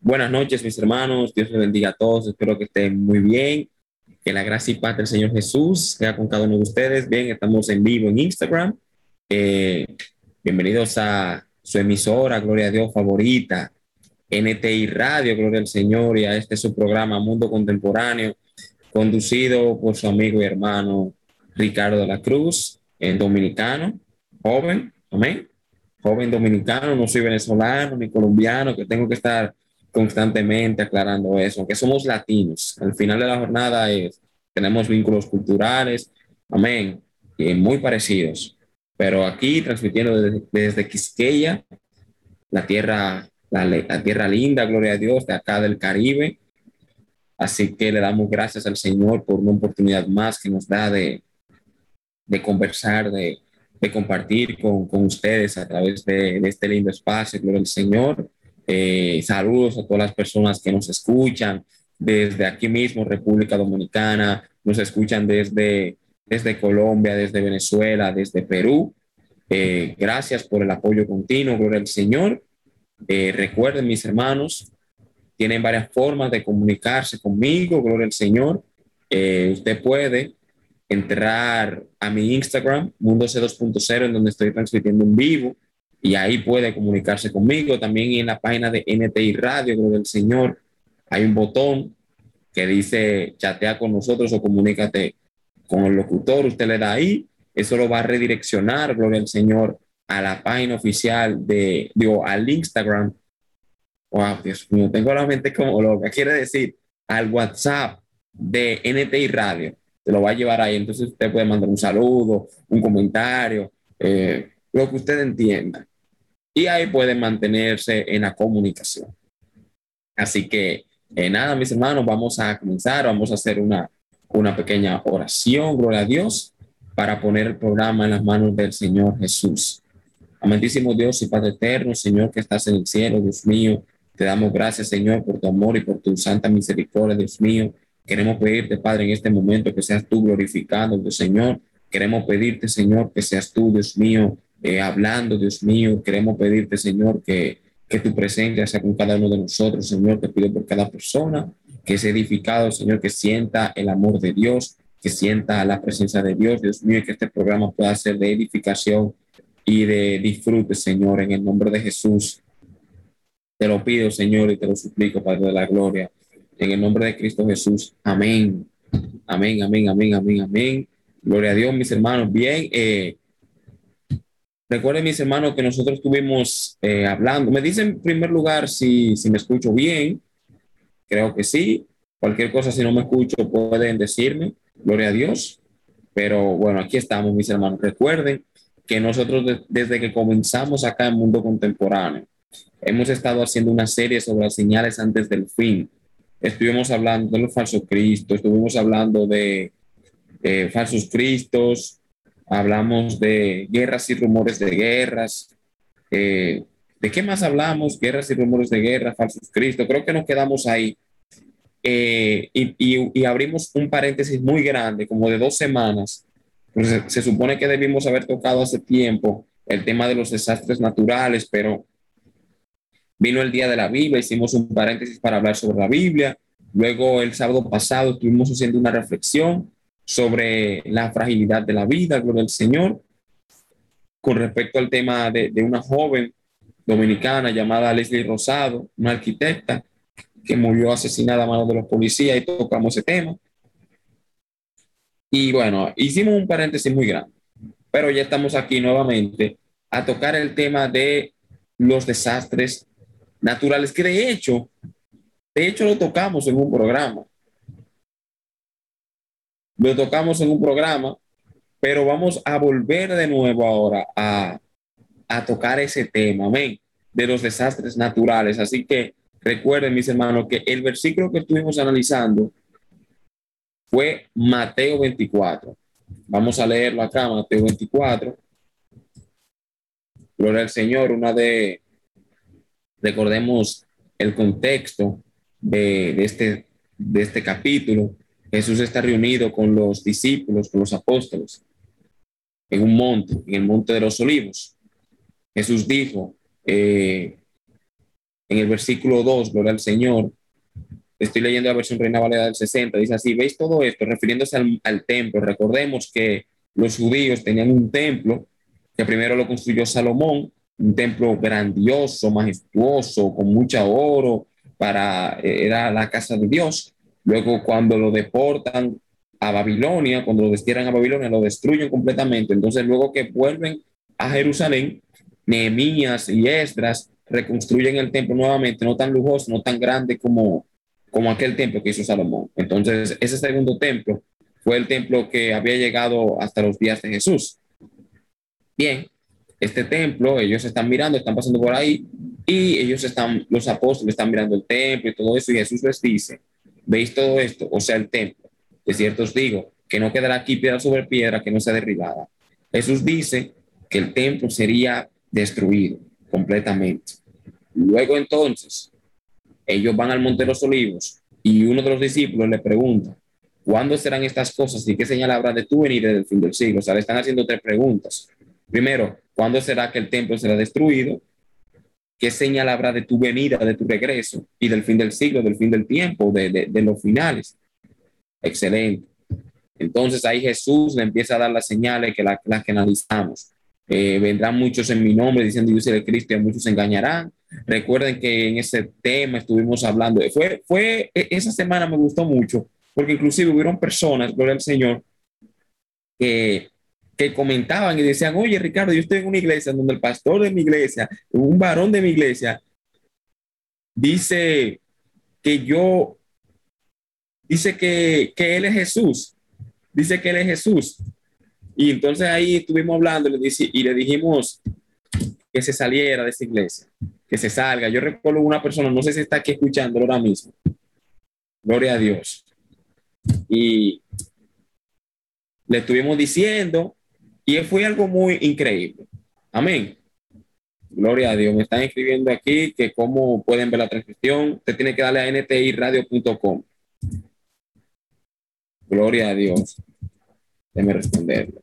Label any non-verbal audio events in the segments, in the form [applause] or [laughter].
Buenas noches, mis hermanos. Dios les bendiga a todos. Espero que estén muy bien. Que la gracia y paz del Señor Jesús sea con cada uno de ustedes. Bien, estamos en vivo en Instagram. Eh, bienvenidos a su emisora, Gloria a Dios favorita, NTI Radio, Gloria al Señor, y a este su programa Mundo Contemporáneo, conducido por su amigo y hermano Ricardo de la Cruz, en dominicano, joven, amén, joven dominicano, no soy venezolano ni colombiano, que tengo que estar constantemente aclarando eso, que somos latinos. Al final de la jornada es, tenemos vínculos culturales, amén, y muy parecidos. Pero aquí transmitiendo desde, desde Quisqueya, la tierra, la, la, tierra linda, gloria a Dios, de acá del Caribe. Así que le damos gracias al Señor por una oportunidad más que nos da de, de conversar, de, de compartir con, con, ustedes a través de, de, este lindo espacio, gloria al Señor. Eh, saludos a todas las personas que nos escuchan desde aquí mismo, República Dominicana, nos escuchan desde, desde Colombia, desde Venezuela, desde Perú. Eh, gracias por el apoyo continuo, gloria al Señor. Eh, recuerden, mis hermanos, tienen varias formas de comunicarse conmigo, gloria al Señor. Eh, usted puede entrar a mi Instagram, Mundo C2.0, en donde estoy transmitiendo en vivo y ahí puede comunicarse conmigo. También en la página de NTI Radio, Gloria del Señor, hay un botón que dice chatea con nosotros o comunícate con el locutor. Usted le da ahí, eso lo va a redireccionar, Gloria al Señor, a la página oficial de, digo, al Instagram. Wow, Dios mío, tengo la mente como loca. Quiere decir, al WhatsApp de NTI Radio. Se lo va a llevar ahí. Entonces usted puede mandar un saludo, un comentario, eh, lo que usted entienda y ahí pueden mantenerse en la comunicación. Así que eh, nada, mis hermanos, vamos a comenzar, vamos a hacer una, una pequeña oración, gloria a Dios, para poner el programa en las manos del Señor Jesús. Amantísimo Dios y Padre eterno, Señor que estás en el cielo, Dios mío, te damos gracias, Señor, por tu amor y por tu santa misericordia, Dios mío. Queremos pedirte, Padre, en este momento que seas tú glorificando, Dios Señor. Queremos pedirte, Señor, que seas tú, Dios mío, eh, hablando, Dios mío. Queremos pedirte, Señor, que, que tu presencia sea con cada uno de nosotros, Señor. Te pido por cada persona que sea edificado, Señor, que sienta el amor de Dios, que sienta la presencia de Dios, Dios mío, y que este programa pueda ser de edificación y de disfrute, Señor, en el nombre de Jesús. Te lo pido, Señor, y te lo suplico, Padre de la Gloria, en el nombre de Cristo Jesús. Amén. Amén, amén, amén, amén, amén. Gloria a Dios, mis hermanos. Bien, eh, Recuerden, mis hermanos, que nosotros estuvimos eh, hablando. Me dicen en primer lugar si, si me escucho bien. Creo que sí. Cualquier cosa, si no me escucho, pueden decirme. Gloria a Dios. Pero bueno, aquí estamos, mis hermanos. Recuerden que nosotros desde que comenzamos acá en Mundo Contemporáneo, hemos estado haciendo una serie sobre las señales antes del fin. Estuvimos hablando de los falsos cristos, estuvimos hablando de eh, falsos cristos, hablamos de guerras y rumores de guerras. Eh, ¿De qué más hablamos? Guerras y rumores de guerra, falsos Cristo. Creo que nos quedamos ahí. Eh, y, y, y, abrimos un paréntesis muy grande, como de dos semanas. Pues se, se, supone que debimos haber tocado hace tiempo el tema de los desastres naturales, pero vino el día de la Biblia, hicimos un paréntesis para hablar sobre la Biblia. Luego el sábado pasado estuvimos haciendo una reflexión sobre la fragilidad de la vida, gloria al Señor, con respecto al tema de, de una joven dominicana llamada Leslie Rosado, una arquitecta que murió asesinada a manos de los policías y tocamos ese tema. Y bueno, hicimos un paréntesis muy grande, pero ya estamos aquí nuevamente a tocar el tema de los desastres naturales, que de hecho, de hecho lo tocamos en un programa. Lo tocamos en un programa, pero vamos a volver de nuevo ahora a, a tocar ese tema, amén, de los desastres naturales. Así que recuerden, mis hermanos, que el versículo que estuvimos analizando fue Mateo 24. Vamos a leerlo acá, Mateo 24. Gloria al Señor, una de, recordemos el contexto de, de, este, de este capítulo. Jesús está reunido con los discípulos, con los apóstoles, en un monte, en el monte de los olivos. Jesús dijo, eh, en el versículo 2, gloria al Señor, estoy leyendo la versión Reina Valera del 60, dice así, veis todo esto, refiriéndose al, al templo, recordemos que los judíos tenían un templo que primero lo construyó Salomón, un templo grandioso, majestuoso, con mucha oro, para, eh, era la casa de Dios. Luego cuando lo deportan a Babilonia, cuando lo destierran a Babilonia, lo destruyen completamente. Entonces luego que vuelven a Jerusalén, Nehemías y Esdras reconstruyen el templo nuevamente, no tan lujoso, no tan grande como, como aquel templo que hizo Salomón. Entonces, ese segundo templo fue el templo que había llegado hasta los días de Jesús. Bien, este templo, ellos están mirando, están pasando por ahí y ellos están, los apóstoles están mirando el templo y todo eso y Jesús les dice, ¿veis todo esto? O sea, el templo. De cierto os digo, que no quedará aquí piedra sobre piedra que no sea derribada. Jesús dice que el templo sería destruido completamente. Luego entonces, ellos van al Monte de los Olivos y uno de los discípulos le pregunta, ¿cuándo serán estas cosas y qué señal habrá de tu venida del fin del siglo? O sea, le están haciendo tres preguntas. Primero, ¿cuándo será que el templo será destruido? ¿Qué señal habrá de tu venida, de tu regreso y del fin del siglo, del fin del tiempo, de, de, los finales? Excelente. Entonces ahí Jesús le empieza a dar las señales que las que analizamos. Eh, vendrán muchos en mi nombre diciendo yo soy el Cristo y muchos engañarán. Recuerden que en ese tema estuvimos hablando. Fue, fue, e, esa semana me gustó mucho porque inclusive hubieron personas, gloria al Señor, que, que comentaban y decían, oye Ricardo, yo estoy en una iglesia donde el pastor de mi iglesia, un varón de mi iglesia, dice que yo, dice que, que él es Jesús, dice que él es Jesús. Y entonces ahí estuvimos hablando y le dijimos que se saliera de esa iglesia, que se salga. Yo recuerdo una persona, no sé si está aquí escuchando ahora mismo. Gloria a Dios. Y le estuvimos diciendo y fue algo muy increíble. Amén. Gloria a Dios. Me están escribiendo aquí que cómo pueden ver la transmisión. Usted tiene que darle a ntiradio.com. Gloria a Dios. Déjeme responderle.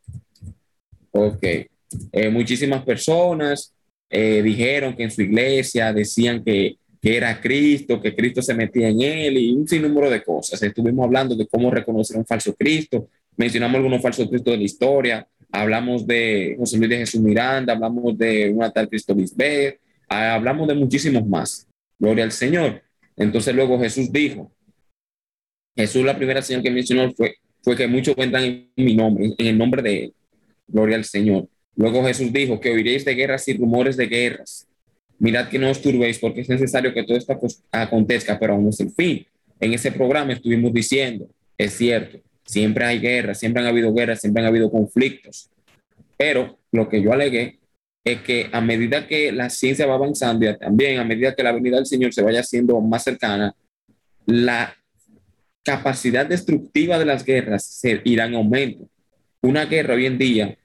Ok. Eh, muchísimas personas eh, dijeron que en su iglesia decían que, que, era Cristo, que Cristo se metía en él y un sinnúmero de cosas. Estuvimos hablando de cómo reconocer un falso Cristo, mencionamos algunos falsos Cristos de la historia, hablamos de José Luis de Jesús Miranda, hablamos de una tal Cristo Lisbeth, ah, hablamos de muchísimos más. Gloria al Señor. Entonces luego Jesús dijo, Jesús la primera señal que mencionó fue, fue que muchos vendrán en mi nombre, en el nombre de. Gloria al Señor. Luego Jesús dijo que oiréis de guerras y rumores de guerras. Mirad que no os turbéis porque es necesario que todo esto acontezca, pero aún no es el fin. En ese programa estuvimos diciendo, es cierto, siempre hay guerras, siempre han habido guerras, siempre han habido conflictos. Pero lo que yo alegué es que a medida que la ciencia va avanzando y también a medida que la venida del Señor se vaya haciendo más cercana, la capacidad destructiva de las guerras se irá en aumento una guerra hoy en día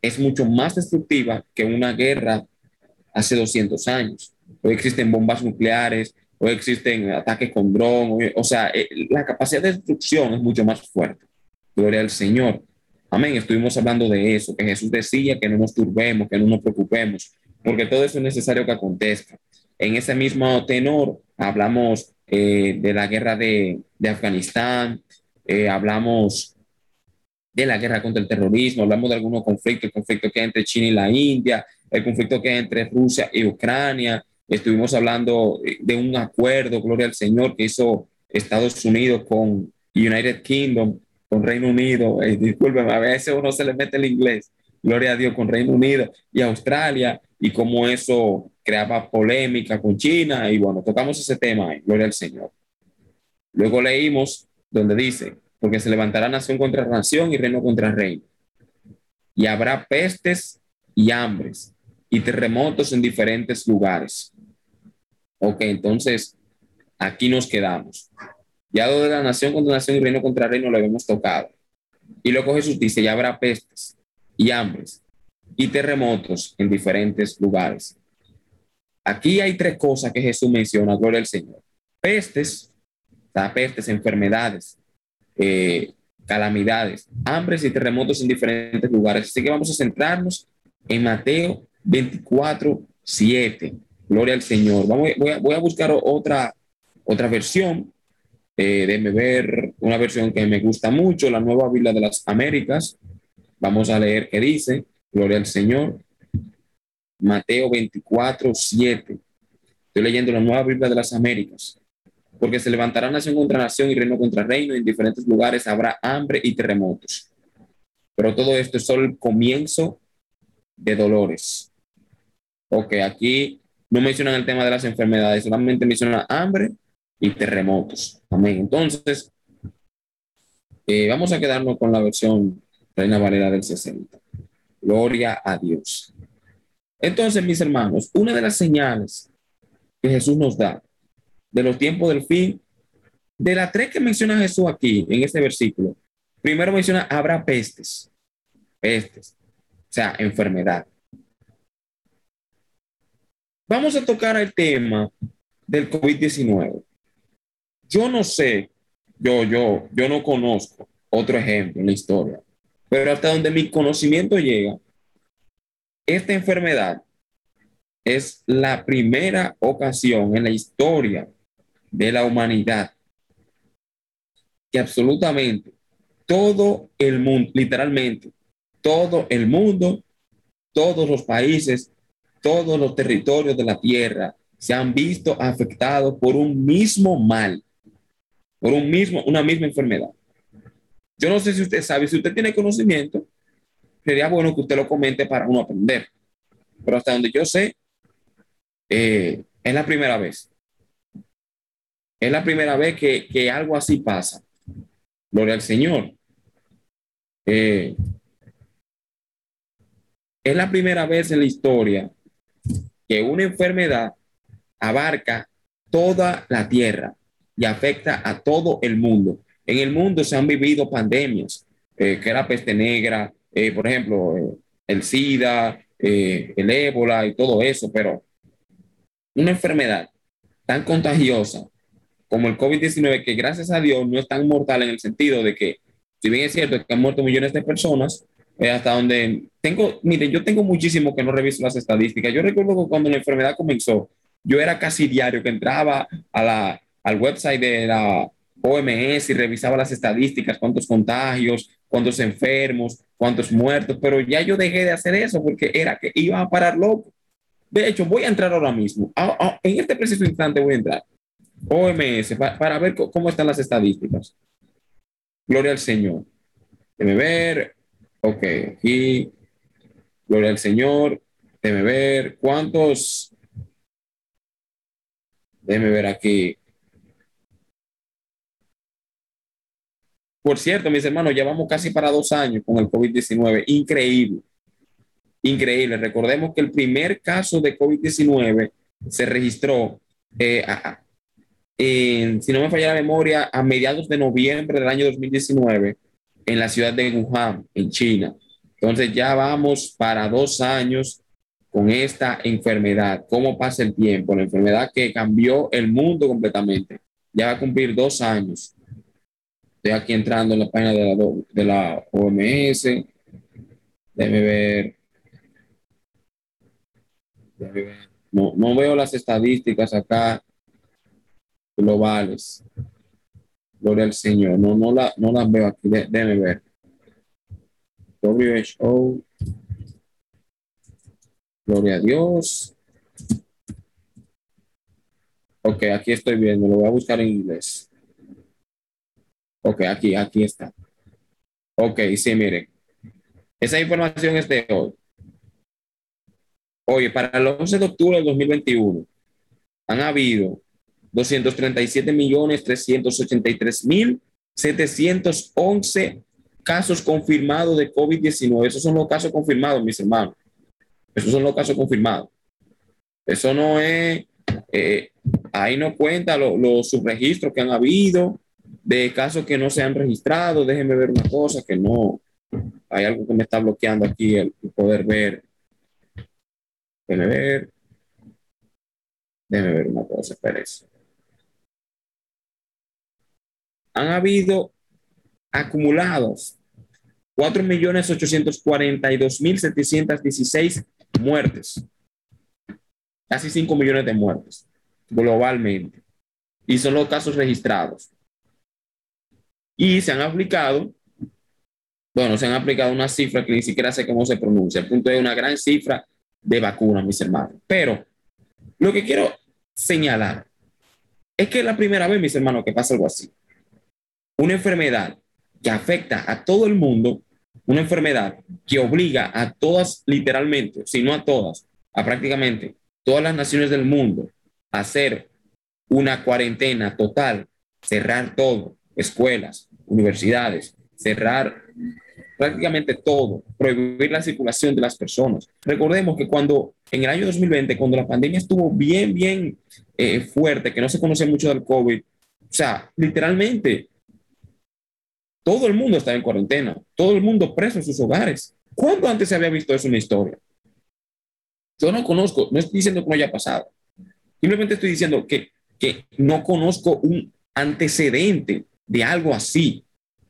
es mucho más destructiva que una guerra hace 200 años. Hoy existen bombas nucleares, existen ataques con dron, o sea, eh, la capacidad de destrucción es mucho más fuerte. Gloria al Señor. Amén. Estuvimos hablando de eso, que Jesús decía que no nos turbemos, que no nos preocupemos, porque todo eso es necesario que acontezca. En ese mismo tenor hablamos eh, de la guerra de, de Afganistán, eh, hablamos de la guerra contra el terrorismo, hablamos de algunos conflictos, el conflicto que hay entre China y la India, el conflicto que hay entre Rusia y Ucrania. Estuvimos hablando de un acuerdo, gloria al Señor, que hizo Estados Unidos con United Kingdom, con Reino Unido. [laughs] Eh, disculpen, a veces uno se le mete el inglés. Gloria a Dios con Reino Unido y Australia y cómo eso creaba polémica con China. Y bueno, tocamos ese tema, gloria al Señor. Luego leímos donde dice, porque se levantará nación contra nación y reino contra reino. Y habrá pestes y hambres y terremotos en diferentes lugares. Ok, entonces aquí nos quedamos. Ya de la nación contra nación y reino contra reino lo habíamos tocado. Y luego Jesús dice, ya habrá pestes y hambres y terremotos en diferentes lugares. Aquí hay tres cosas que Jesús menciona, gloria al Señor. Pestes, pestes, enfermedades, eh, calamidades, hambres y terremotos en diferentes lugares. Así que vamos a centrarnos en Mateo 24, 7. Gloria al Señor. Vamos, voy, a, voy a buscar otra, otra versión. Eh, déjeme ver una versión que me gusta mucho, la nueva Biblia de las Américas. Vamos a leer qué dice. Gloria al Señor. Mateo 24, 7. Estoy leyendo la nueva Biblia de las Américas. Porque se levantará nación contra nación y reino contra reino. Y en diferentes lugares habrá hambre y terremotos. Pero todo esto es solo el comienzo de dolores. Ok, aquí no mencionan el tema de las enfermedades, solamente mencionan hambre y terremotos. Amén. Entonces, eh, vamos a quedarnos con la versión Reina Valera del 60. Gloria a Dios. Entonces, mis hermanos, una de las señales que Jesús nos da de los tiempos del fin, de las tres que menciona Jesús aquí en este versículo, primero menciona habrá pestes, pestes, o sea, enfermedad. Vamos a tocar el tema del COVID-19. Yo no sé, yo, yo, yo no conozco otro ejemplo en la historia, pero hasta donde mi conocimiento llega, esta enfermedad es la primera ocasión en la historia de la humanidad que absolutamente todo el mundo, literalmente, todo el mundo, todos los países, todos los territorios de la tierra se han visto afectados por un mismo mal, por un mismo, una misma enfermedad. Yo no sé si usted sabe, si usted tiene conocimiento, sería bueno que usted lo comente para uno aprender. Pero hasta donde yo sé, eh, es la primera vez. Es la primera vez que, que algo así pasa. Gloria al Señor. Eh, es la primera vez en la historia que una enfermedad abarca toda la tierra y afecta a todo el mundo. En el mundo se han vivido pandemias, eh, que era peste negra, eh, por ejemplo, eh, el SIDA, el ébola y todo eso, pero una enfermedad tan contagiosa como el COVID-19, que gracias a Dios no es tan mortal en el sentido de que, si bien es cierto que han muerto millones de personas, hasta donde tengo, miren, yo tengo muchísimo que no reviso las estadísticas. Yo recuerdo que cuando la enfermedad comenzó, yo era casi diario que entraba a la, al website de la OMS y revisaba las estadísticas, cuántos contagios, cuántos enfermos, cuántos muertos, pero ya yo dejé de hacer eso porque era que iba a parar loco. De hecho, voy a entrar ahora mismo. en este preciso instante voy a entrar. OMS, para, ver cómo están las estadísticas. Gloria al Señor. Déjeme ver. Ok, aquí. Gloria al Señor. Déjeme ver. ¿Cuántos? Déjeme ver aquí. Por cierto, mis hermanos, llevamos casi para dos años con el COVID-19. Increíble. Increíble. Recordemos que el primer caso de COVID-19 se registró, eh, si no me falla la memoria, a mediados de noviembre del año 2019 en la ciudad de Wuhan, en China. Entonces ya vamos para dos años con esta enfermedad. ¿Cómo pasa el tiempo? La enfermedad que cambió el mundo completamente. Ya va a cumplir dos años. Estoy aquí entrando en la página de la, de la OMS. Déjeme ver. ver. No, no veo las estadísticas acá globales. Gloria al Señor. No, no, la, no las veo aquí. déjeme ver. WHO. Gloria a Dios. Ok, aquí estoy viendo. Lo voy a buscar en inglés. Ok, aquí, aquí está. Ok, sí, miren. Esa información es de hoy. Oye, para el 11 de octubre del 2021 han habido 237 millones 383 mil 711 casos confirmados de COVID-19. Esos son los casos confirmados, mis hermanos. Esos son los casos confirmados. Eso no es, eh, ahí no cuenta los subregistros que han habido, de casos que no se han registrado, déjenme ver una cosa que no, hay algo que me está bloqueando aquí el, poder ver. Déjenme ver. Déjenme ver una cosa, espérense. Han habido acumulados 4.842.716 muertes. casi 5 millones de muertes globalmente. Y son los casos registrados. Y se han aplicado, bueno, se han aplicado una cifra que ni siquiera sé cómo se pronuncia. El punto es una gran cifra de vacunas, mis hermanos. Pero lo que quiero señalar es que es la primera vez, mis hermanos, que pasa algo así. Una enfermedad que afecta a todo el mundo, una enfermedad que obliga a todas, literalmente, si no a todas, a prácticamente todas las naciones del mundo a hacer una cuarentena total, cerrar todo, escuelas, universidades, cerrar prácticamente todo, prohibir la circulación de las personas. Recordemos que cuando en el año 2020, cuando la pandemia estuvo bien, bien eh, fuerte, que no se conoce mucho del COVID, o sea, literalmente todo el mundo estaba en cuarentena, todo el mundo preso en sus hogares. ¿Cuándo antes se había visto eso en la historia? Yo no conozco, no estoy diciendo que no haya pasado. Simplemente estoy diciendo que, que no conozco un antecedente de algo así,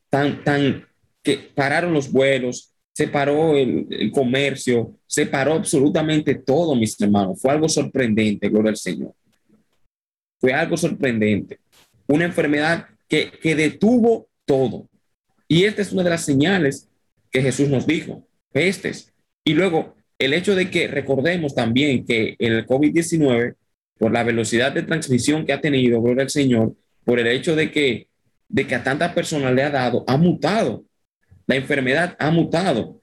tan, tan, que pararon los vuelos, se paró el, el, comercio, se paró absolutamente todo, mis hermanos. Fue algo sorprendente, gloria al Señor. Fue algo sorprendente. Una enfermedad que, que detuvo todo. Y esta es una de las señales que Jesús nos dijo, pestes. Y luego, el hecho de que recordemos también que el COVID-19, por la velocidad de transmisión que ha tenido, gloria al Señor, por el hecho de que, de que a tantas personas le ha dado, ha mutado. La enfermedad ha mutado.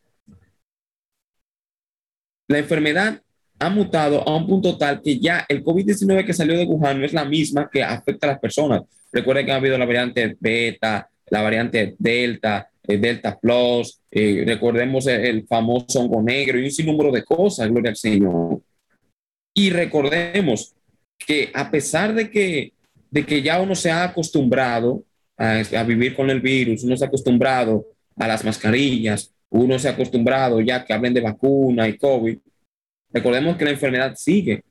La enfermedad ha mutado a un punto tal que ya el COVID-19 que salió de Wuhan no es la misma que afecta a las personas. Recuerden que ha habido la variante beta, la variante Delta, el Delta Plus, eh, recordemos el, el, famoso hongo negro y un sinnúmero de cosas, gloria al Señor. Y recordemos que a pesar de que, de que ya uno se ha acostumbrado a, a vivir con el virus, uno se ha acostumbrado a las mascarillas, uno se ha acostumbrado ya que hablen de vacuna y COVID, recordemos que la enfermedad sigue,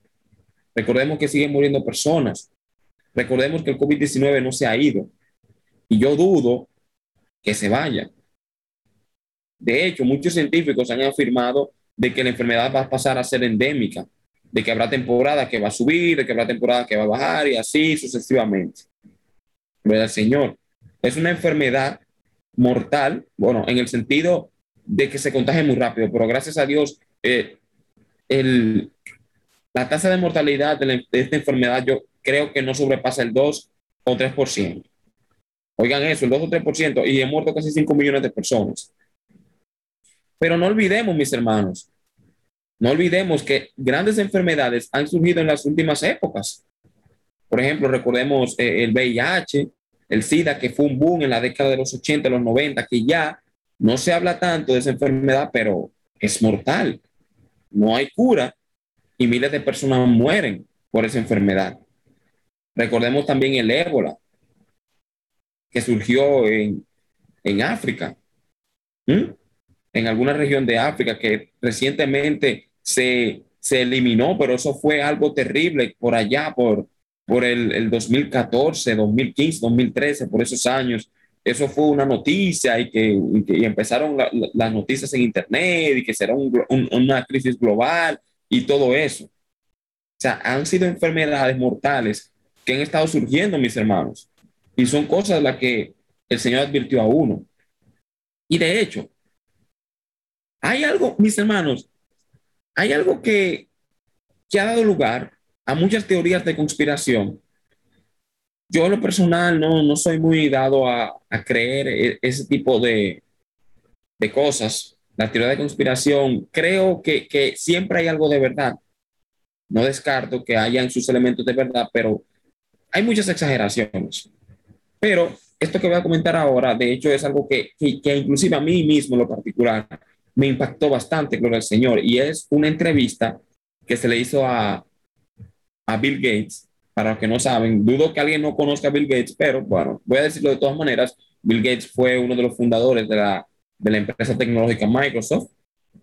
recordemos que siguen muriendo personas, recordemos que el COVID-19 no se ha ido, y yo dudo que se vaya. De hecho, muchos científicos han afirmado de que la enfermedad va a pasar a ser endémica, de que habrá temporada que va a subir, de que habrá temporada que va a bajar y así sucesivamente. ¿Verdad, Señor? Es una enfermedad mortal, bueno, en el sentido de que se contagia muy rápido, pero gracias a Dios, eh, el, la tasa de mortalidad de, de, esta enfermedad yo creo que no sobrepasa el 2 o 3%. Oigan eso, el 2 o 3%, y he muerto casi 5 millones de personas. Pero no olvidemos, mis hermanos, no olvidemos que grandes enfermedades han surgido en las últimas épocas. Por ejemplo, recordemos eh, el VIH, el SIDA, que fue un boom en la década de los 80, los 90, que ya no se habla tanto de esa enfermedad, pero es mortal. No hay cura y miles de personas mueren por esa enfermedad. Recordemos también el ébola, que surgió en, en África, ¿Mm? en alguna región de África que recientemente se, se, eliminó, pero eso fue algo terrible por allá, por, por el, el 2014, 2015, 2013, por esos años. Eso fue una noticia y que, y que y empezaron la, la, las noticias en Internet y que será un, un, una crisis global y todo eso. O sea, han sido enfermedades mortales que han estado surgiendo, mis hermanos. Y son cosas las que el Señor advirtió a uno. Y de hecho, hay algo, mis hermanos, hay algo que, que ha dado lugar a muchas teorías de conspiración. Yo en lo personal no, no soy muy dado a, a creer e, ese tipo de, de cosas. La teoría de conspiración, creo que, que siempre hay algo de verdad. No descarto que hayan sus elementos de verdad, pero hay muchas exageraciones. Pero esto que voy a comentar ahora, de hecho, es algo que, que, que inclusive a mí mismo en lo particular me impactó bastante, gloria al Señor, y es una entrevista que se le hizo a, a Bill Gates. Para los que no saben, dudo que alguien no conozca a Bill Gates, pero bueno, voy a decirlo de todas maneras. Bill Gates fue uno de los fundadores de la, de la empresa tecnológica Microsoft.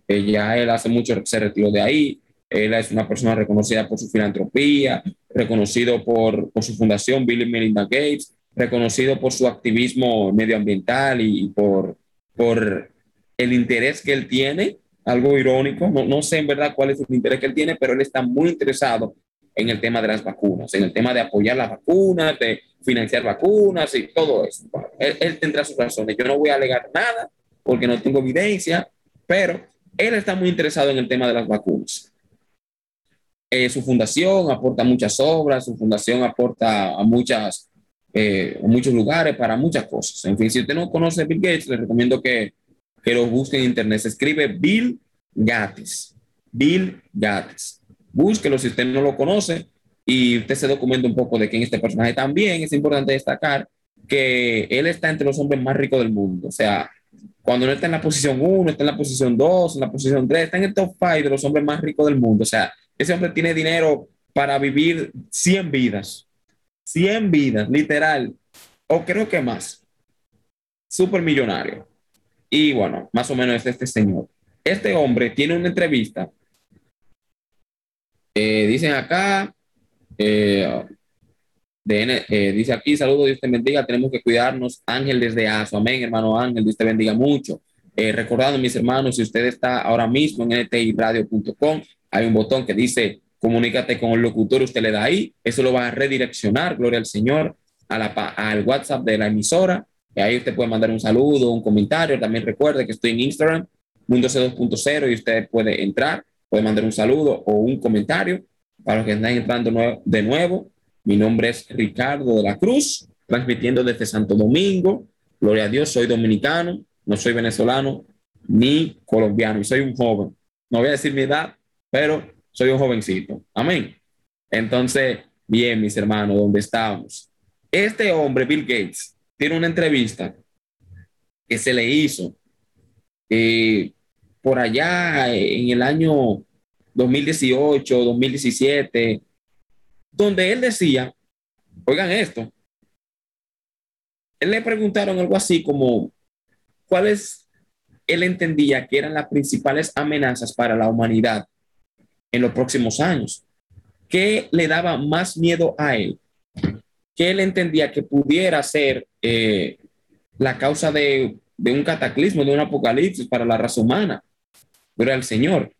Eh, ya él hace mucho se retiró de ahí. Él es una persona reconocida por su filantropía, reconocido por, por su fundación Bill y Melinda Gates, reconocido por su activismo medioambiental y, por, por el interés que él tiene algo irónico, no, no sé en verdad cuál es el interés que él tiene, pero él está muy interesado en el tema de las vacunas, en el tema de apoyar las vacunas, de financiar vacunas y todo eso. él, tendrá sus razones. Yo no voy a alegar nada porque no tengo evidencia, pero él está muy interesado en el tema de las vacunas. Eh, su fundación aporta muchas obras, su fundación aporta a, muchas, eh, a muchos lugares para muchas cosas. En fin, si usted no conoce a Bill Gates, le recomiendo que, que lo busque en internet. Se escribe Bill Gates. Bill Gates. Búsquelo si usted no lo conoce y usted se documenta un poco de quién es este personaje. También es importante destacar que él está entre los hombres más ricos del mundo. O sea, cuando no está en la posición 1, está en la posición 2, en la posición 3, está en el top 5 de los hombres más ricos del mundo. O sea, ese hombre tiene dinero para vivir 100 vidas. 100 vidas, literal. O creo que más. Súper millonario. Y bueno, más o menos es este señor. Este hombre tiene una entrevista. Eh, dicen acá, eh, eh, dice aquí, saludos, Dios te bendiga, tenemos que cuidarnos. Ángel desde ASO, amén, hermano Ángel, Dios te bendiga mucho. recordando, mis hermanos, si usted está ahora mismo en ntiradio.com, hay un botón que dice comunícate con el locutor, usted le da ahí, eso lo va a redireccionar, gloria al Señor, al WhatsApp de la emisora, y ahí usted puede mandar un saludo, un comentario, también recuerde que estoy en Instagram, Mundo C2.0, y usted puede entrar, puede mandar un saludo o un comentario para los que están entrando de nuevo. Mi nombre es Ricardo de la Cruz, transmitiendo desde Santo Domingo. Gloria a Dios, soy dominicano, no soy venezolano ni colombiano, y soy un joven. No voy a decir mi edad, pero soy un jovencito. Amén. Entonces, bien, mis hermanos, ¿dónde estamos? Este hombre, Bill Gates, tiene una entrevista que se le hizo eh, por allá en el año 2018, 2017, donde él decía, oigan esto, él le preguntaron algo así como, ¿cuáles él entendía que eran las principales amenazas para la humanidad en los próximos años. ¿Qué le daba más miedo a él? ¿Qué él entendía que pudiera ser eh, la causa de, un cataclismo, de un apocalipsis para la raza humana? Era el Señor.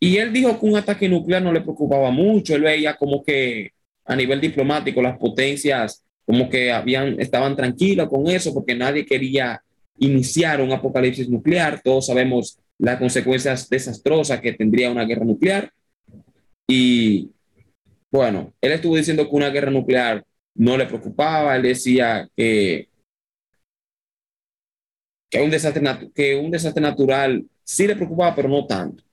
Y él dijo que un ataque nuclear no le preocupaba mucho. Él veía como que a nivel diplomático las potencias como que habían, estaban tranquilas con eso porque nadie quería iniciar un apocalipsis nuclear. Todos sabemos las consecuencias desastrosas que tendría una guerra nuclear. Y bueno, él estuvo diciendo que una guerra nuclear no le preocupaba, él decía que, que, un, desastre que un desastre natural sí le preocupaba, pero no tanto.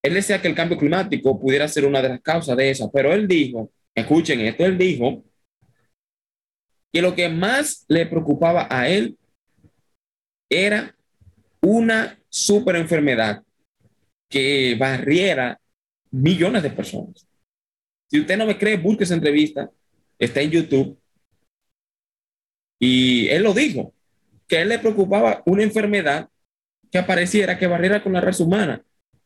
Él decía que el cambio climático pudiera ser una de las causas de eso, pero él dijo, escuchen esto, él dijo que lo que más le preocupaba a él era una super enfermedad que barriera millones de personas. Si usted no me cree, busque esa entrevista, está en YouTube. Y él lo dijo, que él le preocupaba una enfermedad que apareciera, que barriera con la raza humana.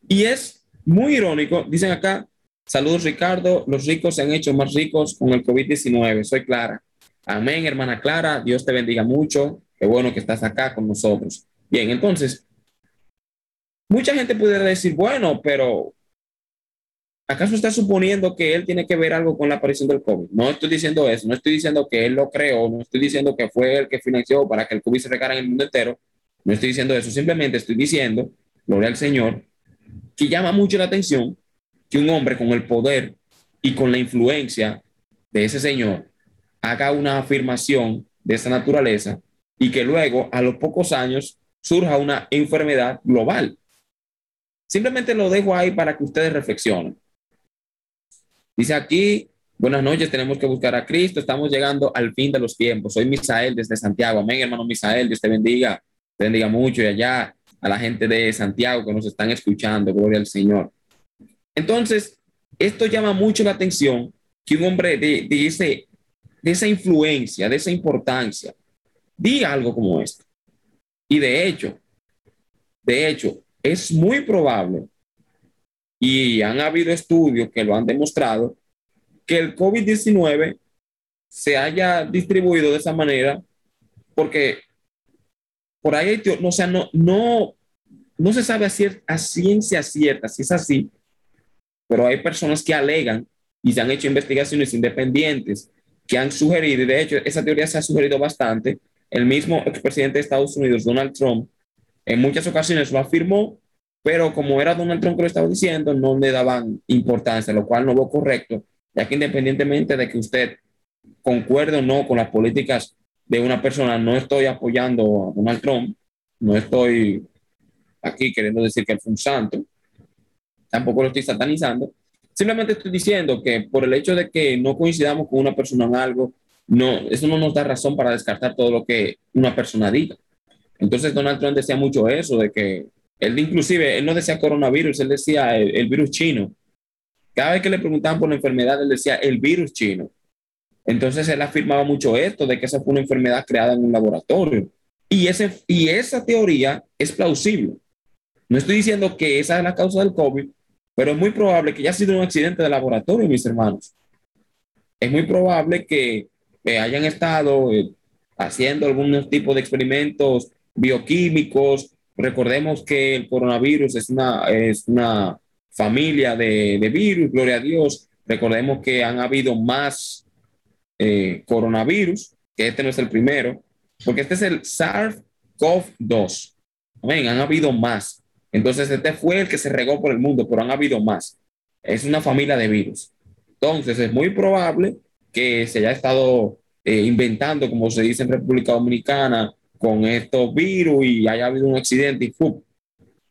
Y es muy irónico, dicen acá, saludos Ricardo, los ricos se han hecho más ricos con el COVID-19, soy Clara. Amén, hermana Clara, Dios te bendiga mucho, qué bueno que estás acá con nosotros. Bien, entonces, mucha gente pudiera decir, bueno, pero ¿acaso está suponiendo que él tiene que ver algo con la aparición del COVID? No estoy diciendo eso, no estoy diciendo que él lo creó, no estoy diciendo que fue el que financió para que el COVID se regara en el mundo entero, no estoy diciendo eso, simplemente estoy diciendo, gloria al Señor, que llama mucho la atención que un hombre con el poder y con la influencia de ese Señor haga una afirmación de esa naturaleza y que luego, a los pocos años, surja una enfermedad global. Simplemente lo dejo ahí para que ustedes reflexionen. Dice aquí, buenas noches, tenemos que buscar a Cristo, estamos llegando al fin de los tiempos. Soy Misael desde Santiago. Amén, hermano Misael, Dios te bendiga, te bendiga mucho y allá a la gente de Santiago que nos están escuchando, gloria al Señor. Entonces, esto llama mucho la atención que un hombre de, de, de esa influencia, de esa importancia, diga algo como esto. Y de hecho, de hecho, es muy probable, y han habido estudios que lo han demostrado, que el COVID-19 se haya distribuido de esa manera porque por ahí, no, o sea, no, no, no se sabe a, ciencia cierta si es así, pero hay personas que alegan y se han hecho investigaciones independientes que han sugerido, y de hecho esa teoría se ha sugerido bastante, el mismo expresidente de Estados Unidos, Donald Trump, en muchas ocasiones lo afirmó, pero como era Donald Trump que lo estaba diciendo, no le daban importancia, lo cual no fue correcto, ya que independientemente de que usted concuerde o no con las políticas de una persona, no estoy apoyando a Donald Trump, no estoy aquí queriendo decir que él fue un santo, tampoco lo estoy satanizando, simplemente estoy diciendo que por el hecho de que no coincidamos con una persona en algo, no, eso no nos da razón para descartar todo lo que una persona diga. Entonces Donald Trump decía mucho eso, de que él inclusive, él no decía coronavirus, él decía el, virus chino. Cada vez que le preguntaban por la enfermedad, él decía el virus chino. Entonces él afirmaba mucho esto, de que esa fue una enfermedad creada en un laboratorio. Y, ese, y esa teoría es plausible. No estoy diciendo que esa es la causa del COVID, pero es muy probable que haya sido un accidente de laboratorio, mis hermanos. Es muy probable que hayan estado eh, haciendo algún tipo de experimentos bioquímicos. Recordemos que el coronavirus es una, es una familia de, de virus, gloria a Dios. Recordemos que han habido más eh, coronavirus, que este no es el primero, porque este es el SARS-CoV-2. Han habido más. Entonces, este fue el que se regó por el mundo, pero han habido más. Es una familia de virus. Entonces, es muy probable que se haya estado eh, inventando, como se dice en República Dominicana, con estos virus y haya habido un accidente y.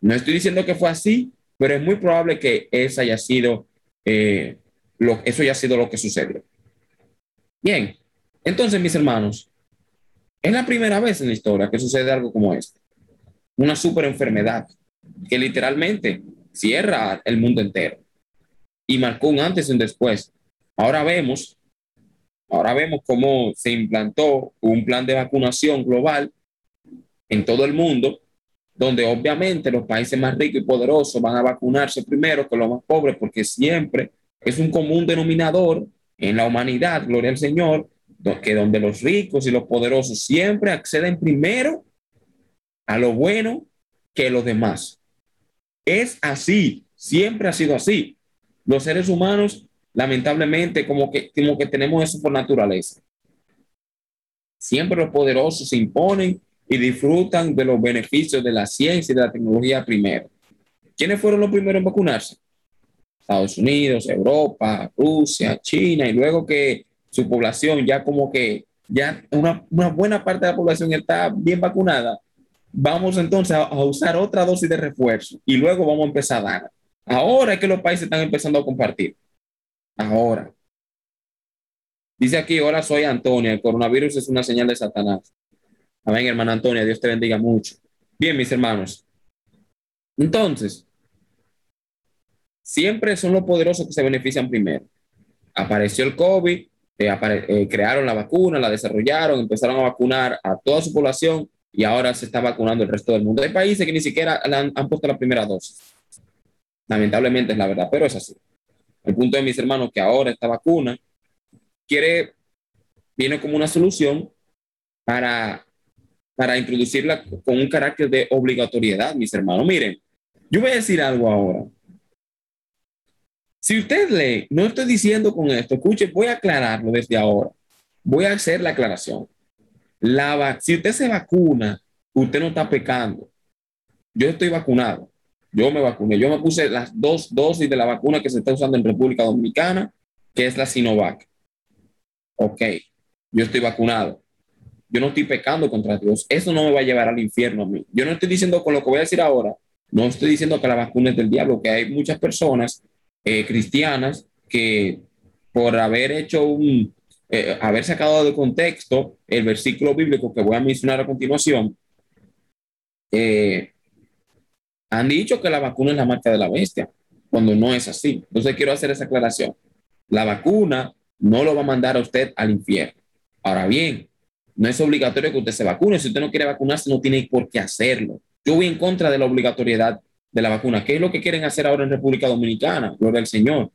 No estoy diciendo que fue así, pero es muy probable que esa haya sido, eh, lo, eso haya sido lo que sucedió. Bien, entonces, mis hermanos, es la primera vez en la historia que sucede algo como esto. Una super enfermedad que literalmente cierra el mundo entero y marcó un antes y un después. Ahora vemos, ahora vemos cómo se implantó un plan de vacunación global en todo el mundo, donde obviamente los países más ricos y poderosos van a vacunarse primero que los más pobres, porque siempre es un común denominador en la humanidad, gloria al Señor, que donde los ricos y los poderosos siempre acceden primero a lo bueno que los demás. Es así, siempre ha sido así. Los seres humanos, lamentablemente, como que, como que tenemos eso por naturaleza. Siempre los poderosos se imponen y disfrutan de los beneficios de la ciencia y de la tecnología primero. ¿Quiénes fueron los primeros en vacunarse? Estados Unidos, Europa, Rusia, China, y luego que su población ya como que ya una, una buena parte de la población está bien vacunada, vamos entonces a, usar otra dosis de refuerzo y luego vamos a empezar a dar. Ahora es que los países están empezando a compartir. Ahora. Dice aquí, hola, soy Antonia. El coronavirus es una señal de Satanás. Amén, hermana Antonia. Dios te bendiga mucho. Bien, mis hermanos. Entonces, siempre son los poderosos que se benefician primero. Apareció el COVID, eh, eh, crearon la vacuna, la desarrollaron, empezaron a vacunar a toda su población y ahora se está vacunando el resto del mundo. Hay países que ni siquiera han, puesto la primera dosis. Lamentablemente es la verdad, pero es así. El punto de mis hermanos que ahora esta vacuna quiere, viene como una solución para, para introducirla con un carácter de obligatoriedad, mis hermanos. Miren, yo voy a decir algo ahora. Si usted lee, no estoy diciendo con esto, escuche, voy a aclararlo desde ahora. Voy a hacer la aclaración. La, si usted se vacuna, usted no está pecando. Yo estoy vacunado. Yo me vacuné. Yo me puse las dos dosis de la vacuna que se está usando en República Dominicana, que es la Sinovac. Ok, yo estoy vacunado. Yo no estoy pecando contra Dios. Eso no me va a llevar al infierno a mí. Yo no estoy diciendo con lo que voy a decir ahora, no estoy diciendo que la vacuna es del diablo, que hay muchas personas eh, cristianas que por haber hecho un, eh, haber sacado de contexto el versículo bíblico que voy a mencionar a continuación, eh, han dicho que la vacuna es la marca de la bestia, cuando no es así. Entonces quiero hacer esa aclaración. La vacuna no lo va a mandar a usted al infierno. Ahora bien, no es obligatorio que usted se vacune. Si usted no quiere vacunarse, no tiene por qué hacerlo. Yo voy en contra de la obligatoriedad de la vacuna. ¿Qué es lo que quieren hacer ahora en República Dominicana? Gloria al Señor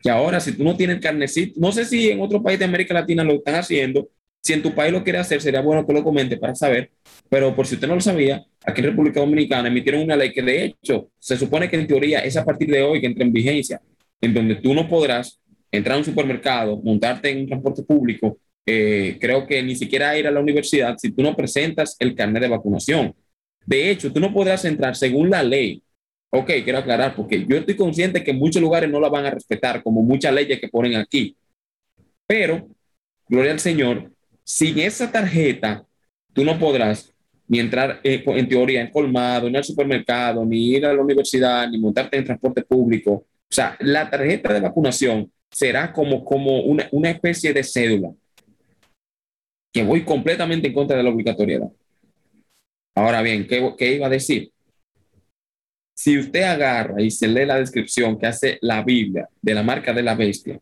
que ahora si tú no tienes carnecito, no sé si en otro país de América Latina lo están haciendo, Si en tu país lo quiere hacer, sería bueno que lo comente para saber. Pero por si usted no lo sabía, aquí en República Dominicana emitieron una ley que de hecho se supone que en teoría es a partir de hoy que entra en vigencia, en donde tú no podrás entrar a un supermercado, montarte en un transporte público, eh, creo que ni siquiera ir a la universidad si tú no presentas el carnet de vacunación. De hecho, tú no podrás entrar según la ley. Ok, quiero aclarar, porque yo estoy consciente que muchos lugares no la van a respetar, como muchas leyes que ponen aquí. Pero, gloria al Señor, sin esa tarjeta, tú no podrás ni entrar eh, en teoría en colmado, ni al supermercado, ni ir a la universidad, ni montarte en transporte público. O sea, la tarjeta de vacunación será como, como una, una especie de cédula, que voy completamente en contra de la obligatoriedad. Ahora bien, ¿qué, ¿qué, iba a decir? Si usted agarra y se lee la descripción que hace la Biblia de la marca de la bestia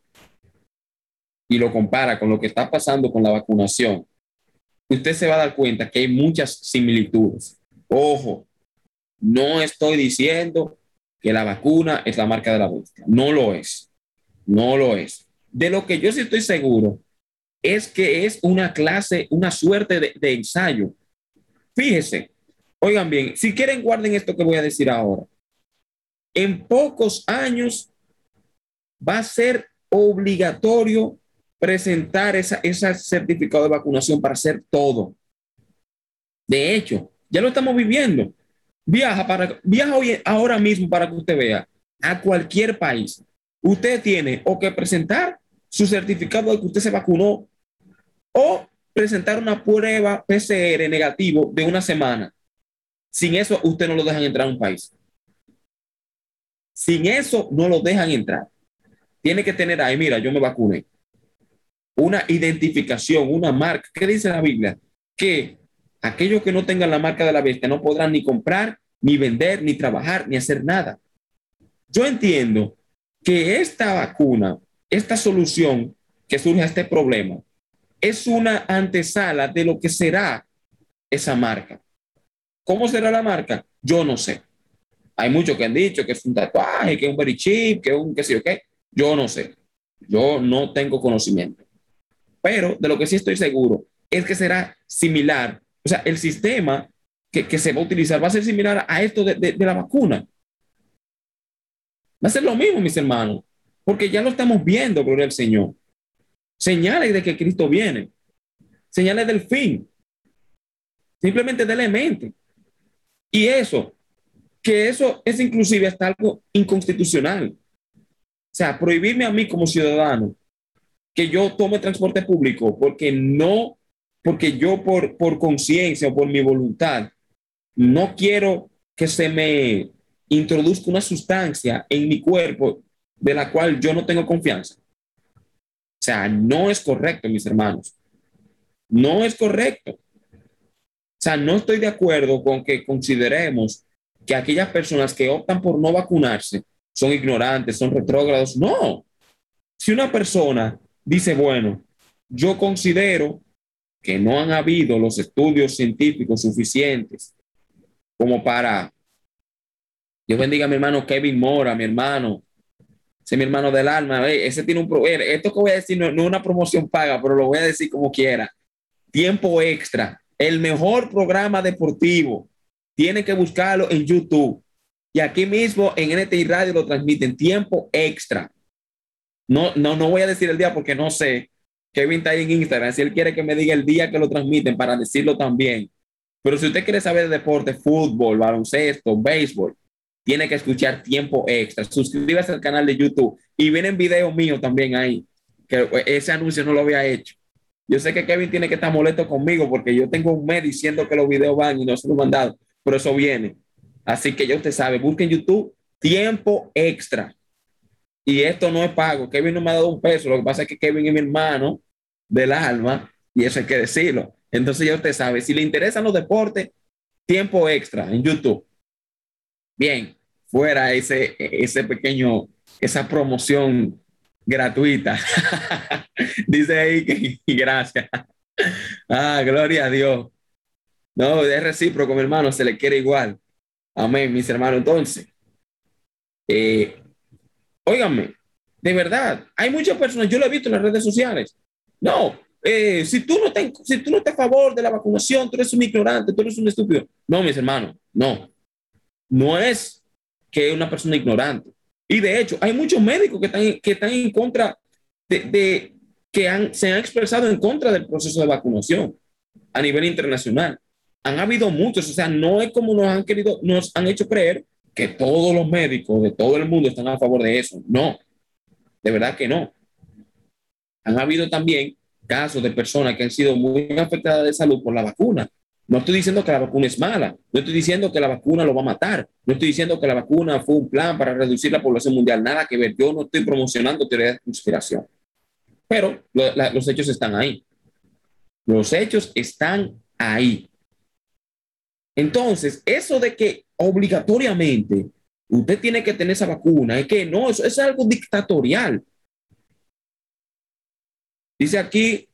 y lo compara con lo que está pasando con la vacunación, usted se va a dar cuenta que hay muchas similitudes. Ojo, no estoy diciendo que la vacuna es la marca de la bestia. No lo es. No lo es. De lo que yo sí estoy seguro es que es una clase, una suerte de, ensayo. Fíjese, oigan bien, si quieren guarden esto que voy a decir ahora. En pocos años va a ser obligatorio presentar esa, ese certificado de vacunación para hacer todo. De hecho, ya lo estamos viviendo. Viaja, para, viaja hoy, ahora mismo para que usted vea a cualquier país. Usted tiene o que presentar su certificado de que usted se vacunó o presentar una prueba PCR negativo de una semana. Sin eso, usted no lo dejan entrar a un país. Sin eso, no lo dejan entrar. Tiene que tener ahí, mira, yo me vacuné una identificación, una marca. ¿Qué dice la Biblia? Que aquellos que no tengan la marca de la bestia no podrán ni comprar, ni vender, ni trabajar, ni hacer nada. Yo entiendo que esta vacuna, esta solución que surge a este problema, es una antesala de lo que será esa marca. ¿Cómo será la marca? Yo no sé. Hay muchos que han dicho que es un tatuaje, que es un very chip, que es un qué sé yo qué. Yo no sé. Yo no tengo conocimiento. Pero de lo que sí estoy seguro es que será similar. O sea, el sistema que, que se va a utilizar va a ser similar a esto de, de, de la vacuna. Va a ser lo mismo, mis hermanos, porque ya lo estamos viendo, gloria al Señor. Señales de que Cristo viene, señales del fin, simplemente de mente. Y eso, que eso es inclusive hasta algo inconstitucional. O sea, prohibirme a mí como ciudadano que yo tome transporte público porque no, porque yo por, por conciencia o por mi voluntad no quiero que se me introduzca una sustancia en mi cuerpo de la cual yo no tengo confianza. O sea, no es correcto, mis hermanos. No es correcto. O sea, no estoy de acuerdo con que consideremos que aquellas personas que optan por no vacunarse son ignorantes, son retrógrados. No. Si una persona dice, bueno, yo considero que no han habido los estudios científicos suficientes como para, Dios bendiga a mi hermano Kevin Mora, mi hermano, es mi hermano del alma, ese tiene un, esto que voy a decir no, no es una promoción paga, pero lo voy a decir como quiera, tiempo extra, el mejor programa deportivo, tiene que buscarlo en YouTube. Y aquí mismo en NTI Radio lo transmiten tiempo extra. No, no, no voy a decir el día porque no sé. Kevin está ahí en Instagram. Si él quiere que me diga el día que lo transmiten para decirlo también. Pero si usted quiere saber de deporte, fútbol, baloncesto, béisbol, tiene que escuchar tiempo extra. Suscríbase al canal de YouTube y vienen videos míos también ahí. Ese anuncio no lo había hecho. Yo sé que Kevin tiene que estar molesto conmigo porque yo tengo un mes diciendo que los videos van y no se los he mandado, pero eso viene. Así que ya usted sabe, busquen YouTube tiempo extra. Y esto no es pago. Kevin no me ha dado un peso. Lo que pasa es que Kevin es mi hermano del alma y eso hay que decirlo. Entonces ya usted sabe, si le interesan los deportes, tiempo extra en YouTube. Bien, fuera ese, ese pequeño, esa promoción gratuita. [laughs] Dice ahí que gracias. Ah, gloria a Dios. No, es recíproco, mi hermano, se le quiere igual. Amén, mis hermanos. Entonces, eh, de verdad, hay muchas personas, yo lo he visto en las redes sociales. No, eh, si, tú no te, si tú no estás a favor de la vacunación, tú eres un ignorante, tú eres un estúpido. No, mis hermanos, no. No es que una persona ignorante. Y de hecho, hay muchos médicos que están, que están en contra de, que se han expresado en contra del proceso de vacunación a nivel internacional. Han habido muchos, o sea, no es como nos han querido, nos han hecho creer que todos los médicos de todo el mundo están a favor de eso. No, de verdad que no. Han habido también casos de personas que han sido muy afectadas de salud por la vacuna. No estoy diciendo que la vacuna es mala, no estoy diciendo que la vacuna lo va a matar, no estoy diciendo que la vacuna fue un plan para reducir la población mundial, nada que ver. Yo no estoy promocionando teorías de conspiración, pero los hechos están ahí. Los hechos están ahí. Entonces, eso de que obligatoriamente usted tiene que tener esa vacuna, es que no, eso, es algo dictatorial. Dice aquí,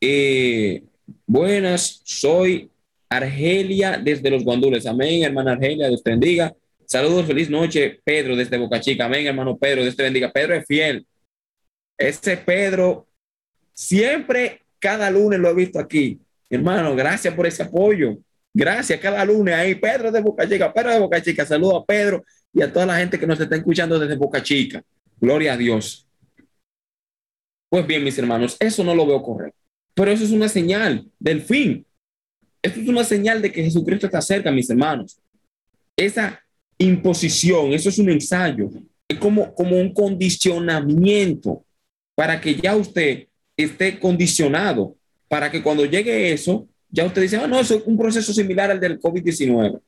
eh, buenas, soy Argelia desde los Guandules. Amén, hermana Argelia, Dios te bendiga. Saludos, feliz noche, Pedro desde Boca Chica. Amén, hermano Pedro, Dios te bendiga. Pedro es fiel. Ese Pedro, siempre, cada lunes lo he visto aquí. Hermano, gracias por ese apoyo. Gracias cada lunes ahí. Pedro de Boca Chica, Pedro de Boca Chica. Saludos a Pedro y a toda la gente que nos está escuchando desde Boca Chica. Gloria a Dios. Pues bien, mis hermanos, eso no lo veo correcto. Pero eso es una señal del fin. Esto es una señal de que Jesucristo está cerca, mis hermanos. Esa imposición, eso es un ensayo, es como, como un condicionamiento para que ya usted esté condicionado, para que cuando llegue eso, ya usted dice, ah, no, eso es un proceso similar al del COVID-19.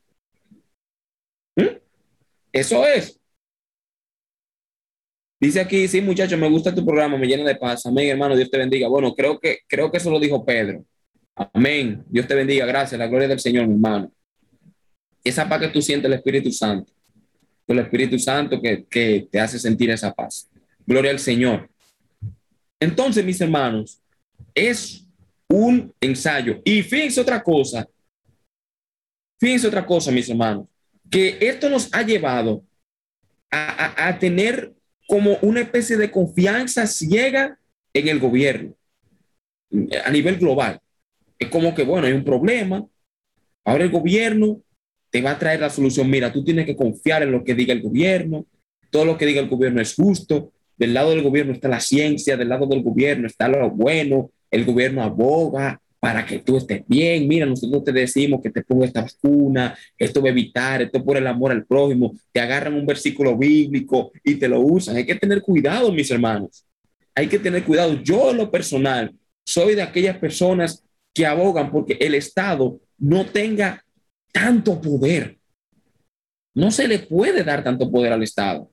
¿Mm? Eso es. Dice aquí, sí, muchachos, me gusta tu programa, me llena de paz. Amén, hermano, Dios te bendiga. Bueno, creo que, creo que eso lo dijo Pedro. Amén. Dios te bendiga. Gracias. La gloria del Señor, mi hermano. Esa paz que tú sientes el Espíritu Santo. El Espíritu Santo que, que te hace sentir esa paz. Gloria al Señor. Entonces, mis hermanos, es un ensayo. Y fíjense otra cosa. Fíjense otra cosa, mis hermanos. Que esto nos ha llevado a, a, a tener como una especie de confianza ciega en el gobierno a nivel global es como que, bueno, hay un problema, ahora el gobierno te va a traer la solución. Mira, tú tienes que confiar en lo que diga el gobierno, todo lo que diga el gobierno es justo, del lado del gobierno está la ciencia, del lado del gobierno está lo bueno, el gobierno aboga para que tú estés bien. Mira, nosotros te decimos que te pongas esta vacuna, esto va a evitar, esto por el amor al prójimo. Te agarran un versículo bíblico y te lo usan. Hay que tener cuidado, mis hermanos. Hay que tener cuidado. Yo, en lo personal, soy de aquellas personas que abogan porque el Estado no tenga tanto poder. No se le puede dar tanto poder al Estado.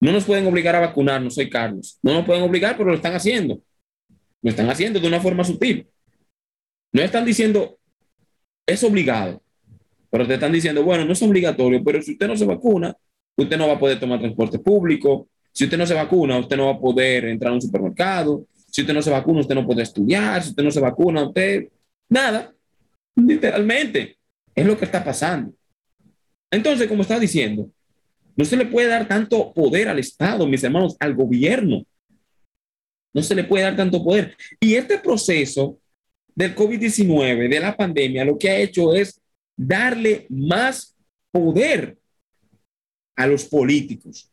No nos pueden obligar a vacunarnos, soy Carlos. No nos pueden obligar, pero lo están haciendo. Lo están haciendo de una forma sutil. No están diciendo, es obligado, pero te están diciendo, bueno, no es obligatorio, pero si usted no se vacuna, usted no va a poder tomar transporte público. Si usted no se vacuna, usted no va a poder entrar a un supermercado. Si usted no se vacuna, usted no puede estudiar. Si usted no se vacuna, usted nada. Literalmente. Es lo que está pasando. Entonces, como está diciendo, no se le puede dar tanto poder al Estado, mis hermanos, al gobierno. No se le puede dar tanto poder. Y este proceso del COVID-19, de la pandemia, lo que ha hecho es darle más poder a los políticos.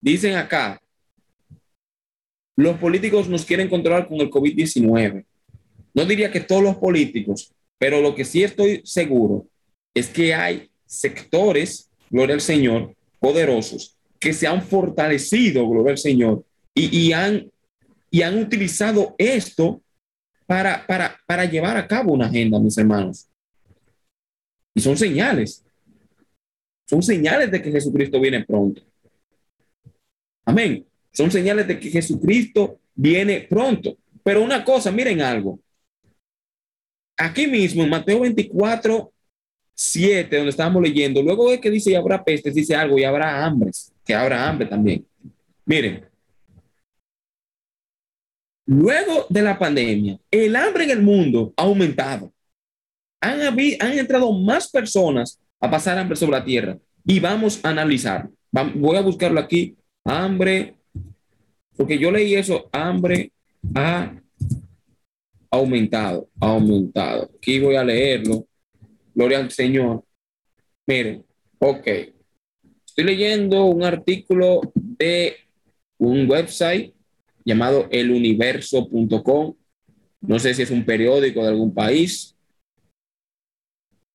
Dicen acá, los políticos nos quieren controlar con el COVID-19. No diría que todos los políticos, pero lo que sí estoy seguro es que hay sectores, gloria al Señor, poderosos, que se han fortalecido, gloria al Señor, y, han, y han utilizado esto para, para, para llevar a cabo una agenda, mis hermanos. Y son señales. Son señales de que Jesucristo viene pronto. Amén. Son señales de que Jesucristo viene pronto. Pero una cosa, miren algo. Aquí mismo en Mateo 24, 7, donde estábamos leyendo, luego de que dice y habrá pestes, dice algo y habrá hambres, que habrá hambre también. Miren, luego de la pandemia, el hambre en el mundo ha aumentado. Han, han entrado más personas a pasar hambre sobre la tierra y vamos a analizar. Voy a buscarlo aquí. Hambre porque yo leí eso, hambre ha aumentado, ha aumentado. Aquí voy a leerlo. Gloria al Señor. Miren, ok. Estoy leyendo un artículo de un website llamado eluniverso.com. No sé si es un periódico de algún país.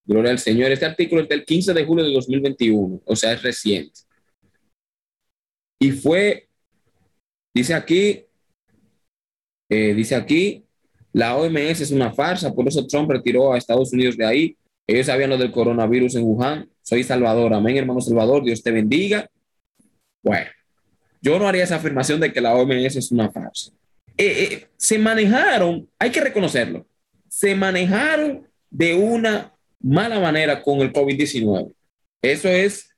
Gloria al Señor. Este artículo es del 15 de julio de 2021, o sea, es reciente. Y fue, dice aquí, eh, dice aquí, la OMS es una farsa, por eso Trump retiró a Estados Unidos de ahí. Ellos sabían lo del coronavirus en Wuhan. Soy Salvador. Amén, hermano Salvador. Dios te bendiga. Bueno, yo no haría esa afirmación de que la OMS es una farsa. Eh, eh, se manejaron, hay que reconocerlo, se manejaron de una mala manera con el COVID-19. Eso es,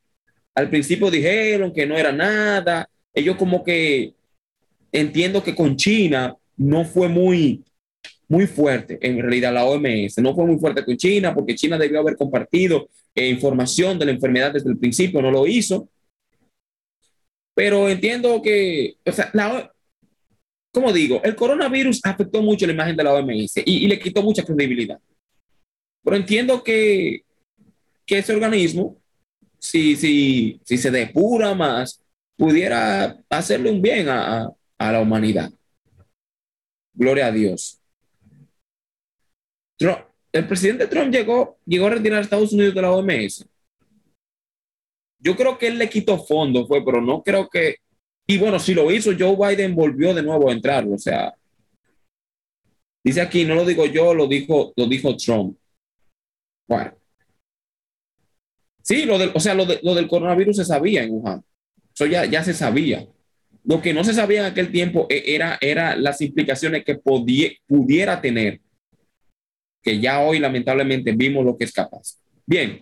al principio dijeron que no era nada. Ellos como que entiendo que con China no fue muy, muy fuerte, en realidad la OMS no fue muy fuerte con China porque China debió haber compartido eh, información de la enfermedad desde el principio, no lo hizo. Pero entiendo que, o sea, la, como digo, el coronavirus afectó mucho la imagen de la OMS y, le quitó mucha credibilidad. Pero entiendo que, que ese organismo, si, si, si se depura más, pudiera hacerle un bien a, a la humanidad. Gloria a Dios el presidente Trump llegó, llegó a retirar a Estados Unidos de la OMS. Yo creo que él le quitó fondos, fue, pero no creo que. Y bueno, si lo hizo, Joe Biden volvió de nuevo a entrar. O sea, dice aquí, no lo digo yo, lo dijo, lo dijo Trump. Bueno. Sí, lo del, o sea, lo, lo del coronavirus se sabía en Wuhan. Eso ya, ya se sabía. Lo que no se sabía en aquel tiempo e, era, era las implicaciones que podía, pudiera tener que ya hoy lamentablemente vimos lo que es capaz. Bien.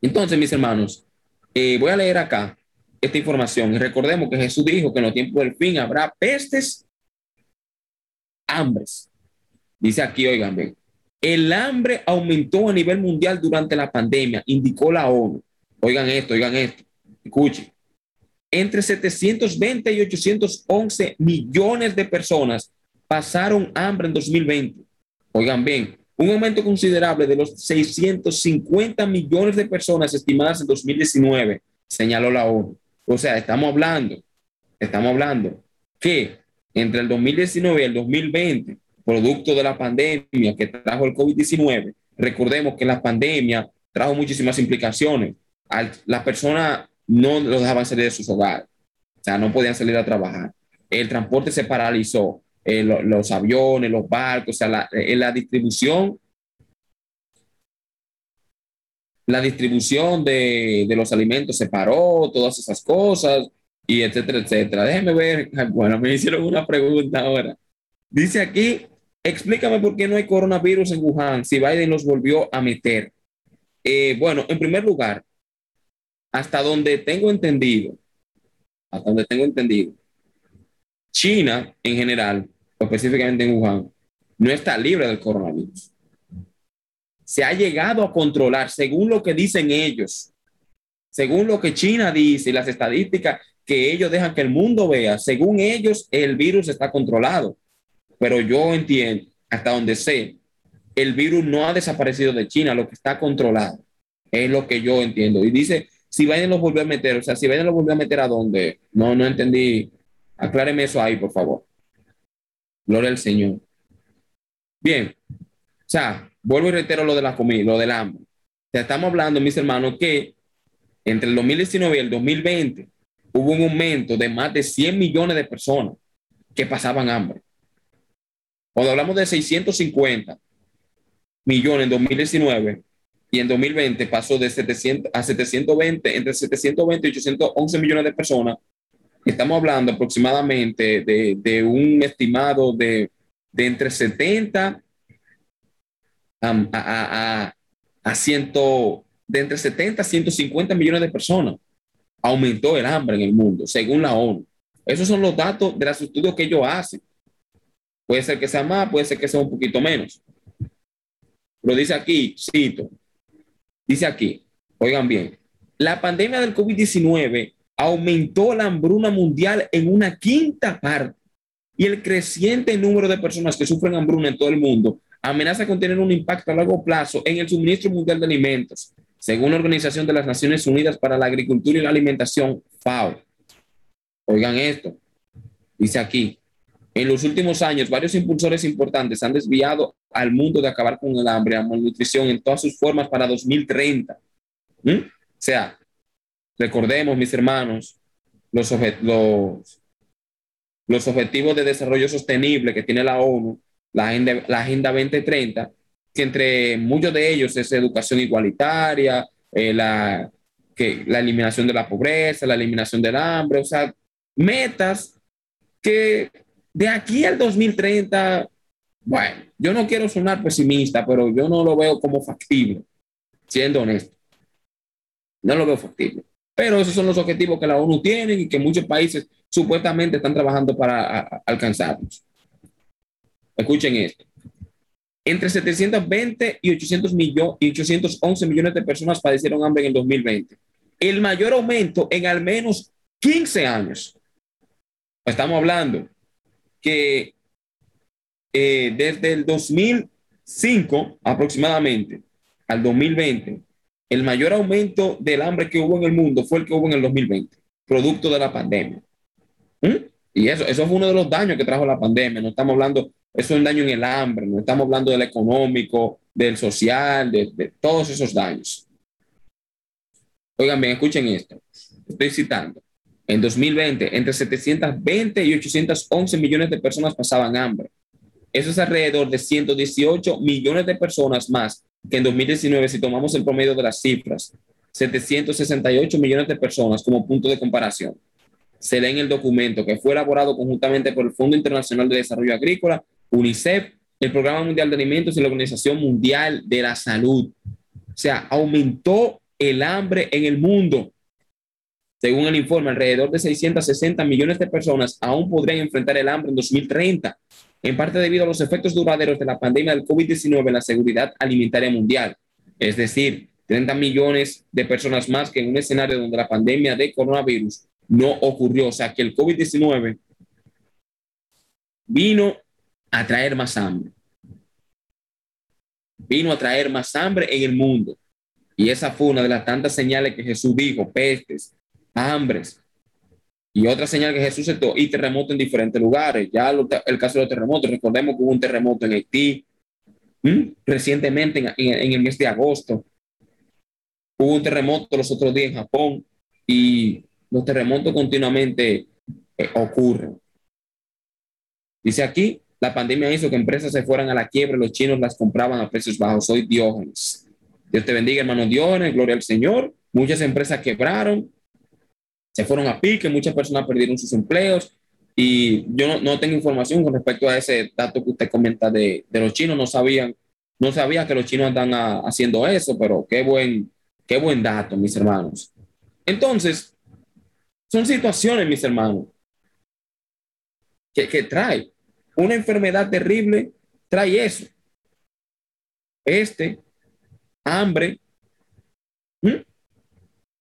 Entonces, mis hermanos, eh, voy a leer acá esta información recordemos que Jesús dijo que en los tiempos del fin habrá pestes, hambres. Dice aquí, oigan bien, el hambre aumentó a nivel mundial durante la pandemia, indicó la ONU. Oigan esto, oigan esto, escuchen. Entre 720 y 811 millones de personas pasaron hambre en 2020 Oigan bien, un aumento considerable de los 650 millones de personas estimadas en 2019, señaló la ONU. O sea, estamos hablando, estamos hablando que entre el 2019 y el 2020, producto de la pandemia que trajo el COVID-19, recordemos que la pandemia trajo muchísimas implicaciones. Las personas no los dejaban salir de sus hogares, o sea, no podían salir a trabajar. El transporte se paralizó, eh, los aviones, los barcos, o sea, la, eh, la distribución, la distribución de, de, los alimentos se paró, todas esas cosas, y etcétera, etcétera. Déjenme ver, [laughs] bueno, me hicieron una pregunta ahora. Dice aquí, explícame por qué no hay coronavirus en Wuhan, si Biden los volvió a meter. Eh, bueno, en primer lugar, hasta donde tengo entendido, hasta donde tengo entendido, China en general específicamente en Wuhan, no está libre del coronavirus. Se ha llegado a controlar, según lo que dicen ellos, según lo que China dice y las estadísticas que ellos dejan que el mundo vea, según ellos, el virus está controlado. Pero yo entiendo, hasta donde sé, el virus no ha desaparecido de China, lo que está controlado. Es lo que yo entiendo. Y dice, si Biden lo volvió a meter, o sea, si Biden lo volvió a meter a dónde, no, no entendí. Acláreme eso ahí, por favor. Gloria al Señor. Bien, o sea, vuelvo y reitero lo de la comida, lo del hambre. Sea, estamos hablando, mis hermanos, que entre el 2019 y el 2020 hubo un aumento de más de 100 millones de personas que pasaban hambre. Cuando hablamos de 650 millones en 2019 y en 2020 pasó de 700 a 720, entre 720 y 811 millones de personas Estamos hablando aproximadamente de, un estimado de, entre 70 a, a, a, de entre 70 a 150 millones de personas. Aumentó el hambre en el mundo, según la ONU. Esos son los datos de los estudios que ellos hacen. Puede ser que sea más, puede ser que sea un poquito menos. Lo dice aquí, cito, dice aquí, oigan bien, la pandemia del COVID-19 aumentó la hambruna mundial en una quinta parte. y el creciente número de personas que sufren hambruna en todo el mundo amenaza con tener un impacto a largo plazo en el suministro mundial de alimentos, según la Organización de las Naciones Unidas para la Agricultura y la Alimentación, FAO. Oigan esto, dice aquí, en los últimos años, varios impulsores importantes han desviado al mundo de acabar con el hambre la malnutrición en todas sus formas para 2030. ¿Mm? O sea, recordemos, mis hermanos, los, los, los objetivos de desarrollo sostenible que tiene la ONU, la Agenda, la agenda 2030, que entre muchos de ellos es educación igualitaria, eh, la, que, la eliminación de la pobreza, la eliminación del hambre, o sea, metas que de aquí al 2030, bueno, yo no quiero sonar pesimista, pero yo no lo veo como factible, siendo honesto. No lo veo factible. Pero esos son los objetivos que la ONU tiene y que muchos países supuestamente están trabajando para alcanzarlos. Escuchen esto. Entre 720 y, 800 millones y 811 millones de personas padecieron hambre en el 2020. El mayor aumento en al menos 15 años. Estamos hablando que eh, desde el 2005 aproximadamente al 2020, el mayor aumento del hambre que hubo en el mundo fue el que hubo en el 2020, producto de la pandemia. ¿Mm? Y eso, eso fue uno de los daños que trajo la pandemia. No estamos hablando, eso es un daño en el hambre, no estamos hablando del económico, del social, de, de todos esos daños. Oigan bien, escuchen esto. Estoy citando. En 2020, entre 720 y 811 millones de personas pasaban hambre. Eso es alrededor de 118 millones de personas más que en 2019 si tomamos el promedio de las cifras. 768 millones de personas como punto de comparación. Se lee en el documento que fue elaborado conjuntamente por el Fondo Internacional de Desarrollo Agrícola, UNICEF, el Programa Mundial de Alimentos y la Organización Mundial de la Salud. O sea, aumentó el hambre en el mundo según el informe, alrededor de 660 millones de personas aún podrían enfrentar el hambre en 2030, en parte debido a los efectos duraderos de la pandemia del COVID-19 en la seguridad alimentaria mundial. Es decir, 30 millones de personas más que en un escenario donde la pandemia de coronavirus no ocurrió. O sea, que el COVID-19 vino a traer más hambre. Vino a traer más hambre en el mundo. Y esa fue una de las tantas señales que Jesús dijo, pestes, hambres. Y otra señal que Jesús se y terremotos en diferentes lugares. Ya el caso de los terremotos, recordemos que hubo un terremoto en Haití recientemente en, el mes de agosto. Hubo un terremoto los otros días en Japón y los terremotos continuamente eh, ocurren. Dice aquí, la pandemia hizo que empresas se fueran a la quiebra, los chinos las compraban a precios bajos. Soy Diógenes. Dios te bendiga, hermano Diógenes, gloria al Señor. Muchas empresas quebraron, se fueron a pique, muchas personas perdieron sus empleos y yo no, no tengo información con respecto a ese dato que usted comenta de, de los chinos, no sabían, no sabía que los chinos andan haciendo eso, pero qué buen, qué buen dato, mis hermanos. Entonces, son situaciones, mis hermanos, que, que trae una enfermedad terrible, trae eso. Este, hambre,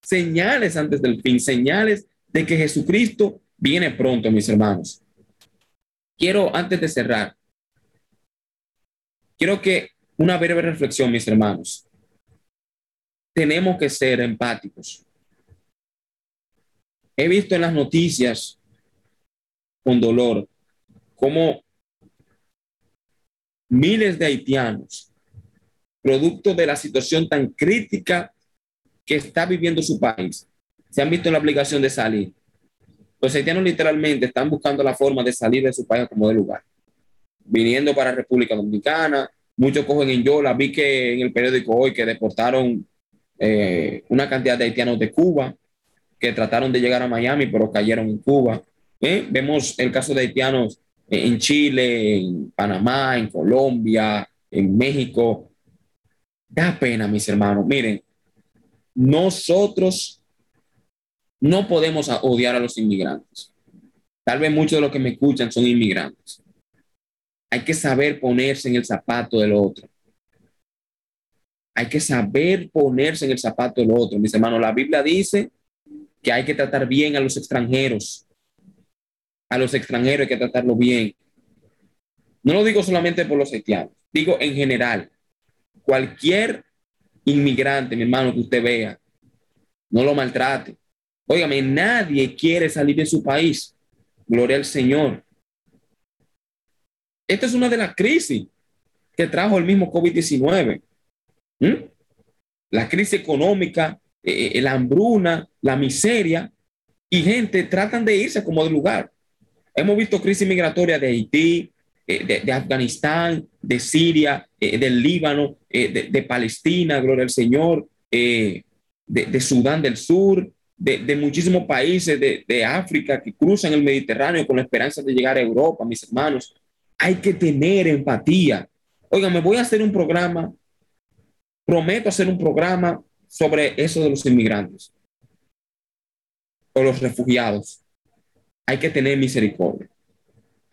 señales antes del fin, señales de que Jesucristo viene pronto, mis hermanos. Quiero, antes de cerrar, quiero que una breve reflexión, mis hermanos. Tenemos que ser empáticos. He visto en las noticias con dolor cómo miles de haitianos, producto de la situación tan crítica que está viviendo su país se han visto en la obligación de salir. Los haitianos literalmente están buscando la forma de salir de su país como de lugar. Viniendo para República Dominicana, muchos cogen en Yola. Vi que en el periódico hoy que deportaron eh, una cantidad de haitianos de Cuba que trataron de llegar a Miami, pero cayeron en Cuba. ¿Eh? Vemos el caso de haitianos en Chile, en Panamá, en Colombia, en México. Da pena, mis hermanos. Miren, nosotros no podemos odiar a los inmigrantes. Tal vez muchos de los que me escuchan son inmigrantes. Hay que saber ponerse en el zapato del otro. Hay que saber ponerse en el zapato del otro. Mis hermanos, la Biblia dice que hay que tratar bien a los extranjeros. a los extranjeros hay que tratarlo bien. No lo digo solamente por los haitianos, digo en general. Cualquier inmigrante, mi hermano, que usted vea, no lo maltrate. Óigame, nadie quiere salir de su país. Gloria al Señor. Esta es una de las crisis que trajo el mismo COVID-19. ¿Mm? La crisis económica, eh, eh, la hambruna, la miseria, y gente tratan de irse como de lugar. Hemos visto crisis migratoria de Haití, eh, de, Afganistán, de Siria, del Líbano, de, Palestina, gloria al Señor, de, Sudán del Sur, de, muchísimos países de, África que cruzan el Mediterráneo con la esperanza de llegar a Europa, mis hermanos. Hay que tener empatía. Oiga, me voy a hacer un programa, prometo hacer un programa sobre eso de los inmigrantes o los refugiados. Hay que tener misericordia.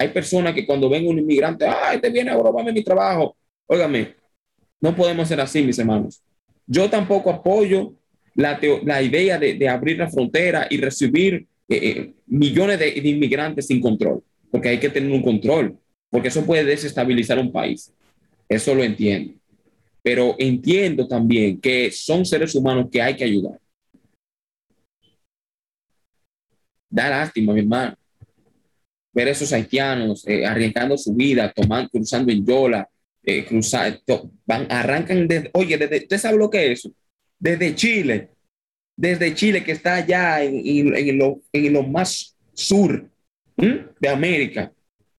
Hay personas que cuando ven un inmigrante, ay, te viene a robarme mi trabajo. Óigame, no podemos ser así, mis hermanos. Yo tampoco apoyo la, idea de, abrir la frontera y recibir eh, eh, millones de, inmigrantes sin control, porque hay que tener un control, porque eso puede desestabilizar un país. Eso lo entiendo. Pero entiendo también que son seres humanos que hay que ayudar. Da lástima, mi hermano. Ver esos haitianos eh, arriesgando su vida, tomando, cruzando en Yola, van, arrancan de, oye, ¿usted sabe lo que es eso? desde Chile, desde Chile que está allá en, lo, más sur de América,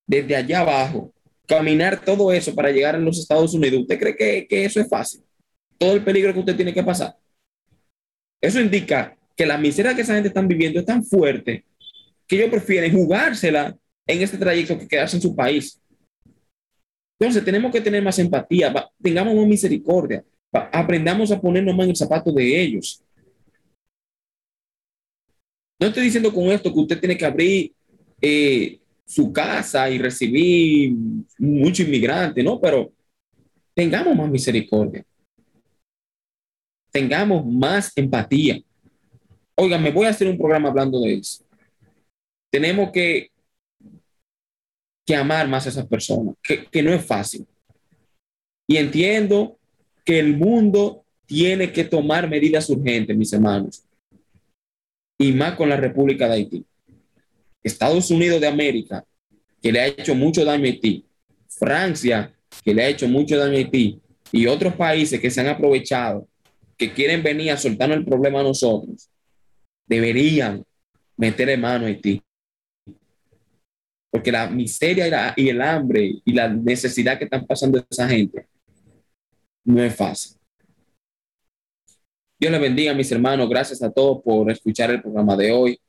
desde allá abajo, caminar todo eso para llegar a los Estados Unidos, ¿usted cree que, que eso es fácil? Todo el peligro que usted tiene que pasar. Eso indica que la miseria que esa gente está viviendo es tan fuerte que ellos prefieren jugársela en este trayecto que quedarse en su país. Entonces tenemos que tener más empatía, tengamos más misericordia, aprendamos a ponernos más en el zapato de ellos. No estoy diciendo con esto que usted tiene que abrir eh, su casa y recibir muchos inmigrantes, ¿no? Pero tengamos más misericordia. Tengamos más empatía. Oiga, me voy a hacer un programa hablando de eso. Tenemos que, que amar más a esas personas, que, que no es fácil. Y entiendo que el mundo tiene que tomar medidas urgentes, mis hermanos, y más con la República de Haití. Estados Unidos de América, que le ha hecho mucho daño a Haití, Francia, que le ha hecho mucho daño a Haití, y otros países que se han aprovechado, que quieren venir a soltarnos el problema a nosotros, deberían meter mano a Haití. Porque la miseria y, y el hambre y la necesidad que están pasando esa gente no es fácil. Dios le bendiga, mis hermanos. Gracias a todos por escuchar el programa de hoy.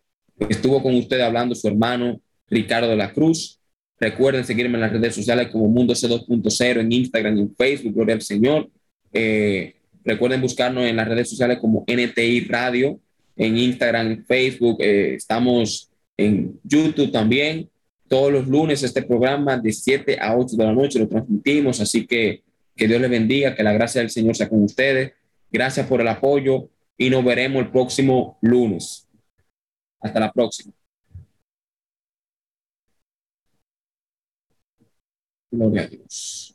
Estuvo con usted hablando su hermano Ricardo de la Cruz. Recuerden seguirme en las redes sociales como Mundo C2.0 en Instagram y en Facebook. Gloria al Señor. Eh, recuerden buscarnos en las redes sociales como NTI Radio en Instagram, Facebook. Eh, estamos en YouTube también. Todos los lunes este programa de 7 a 8 de la noche lo transmitimos. Así que que Dios les bendiga, que la gracia del Señor sea con ustedes. Gracias por el apoyo y nos veremos el próximo lunes. Hasta la próxima. Gloria a Dios.